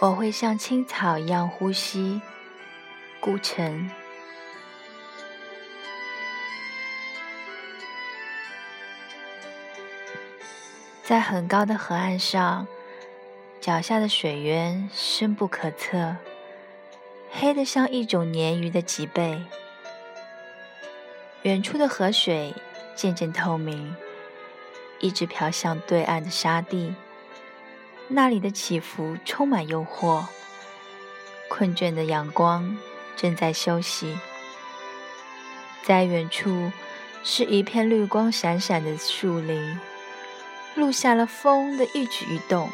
我会像青草一样呼吸，孤城。在很高的河岸上，脚下的水源深不可测，黑得像一种鲶鱼的脊背。远处的河水渐渐透明，一直飘向对岸的沙地。那里的起伏充满诱惑，困倦的阳光正在休息。在远处是一片绿光闪闪的树林，录下了风的一举一动。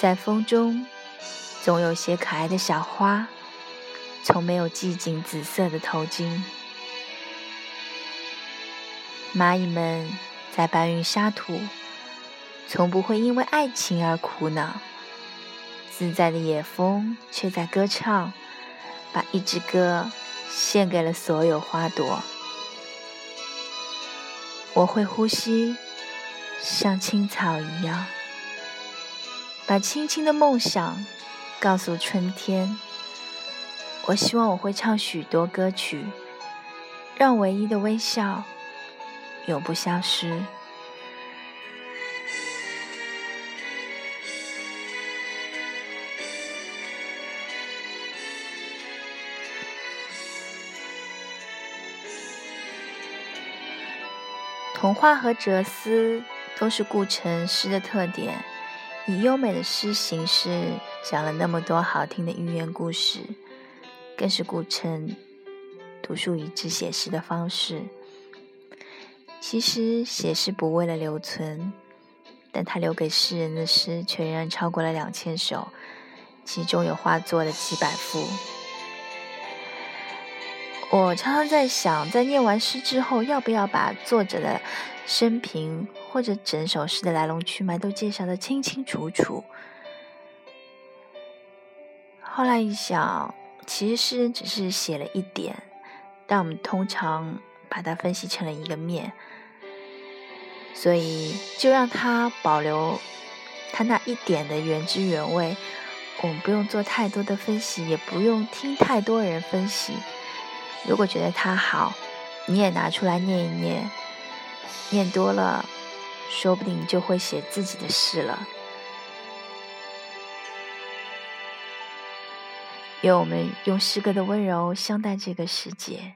在风中，总有些可爱的小花，从没有系紧紫色的头巾。蚂蚁们在搬运沙土。从不会因为爱情而苦恼，自在的野风却在歌唱，把一支歌献给了所有花朵。我会呼吸，像青草一样，把轻轻的梦想告诉春天。我希望我会唱许多歌曲，让唯一的微笑永不消失。童话和哲思都是顾城诗的特点，以优美的诗形式讲了那么多好听的寓言故事，更是顾城独树一帜写诗的方式。其实写诗不为了留存，但他留给世人的诗却仍然超过了两千首，其中有画作的几百幅。我常常在想，在念完诗之后，要不要把作者的生平或者整首诗的来龙去脉都介绍的清清楚楚？后来一想，其实诗人只是写了一点，但我们通常把它分析成了一个面，所以就让他保留他那一点的原汁原味。我们不用做太多的分析，也不用听太多人分析。如果觉得他好，你也拿出来念一念，念多了，说不定就会写自己的诗了。愿我们用诗歌的温柔相待这个世界。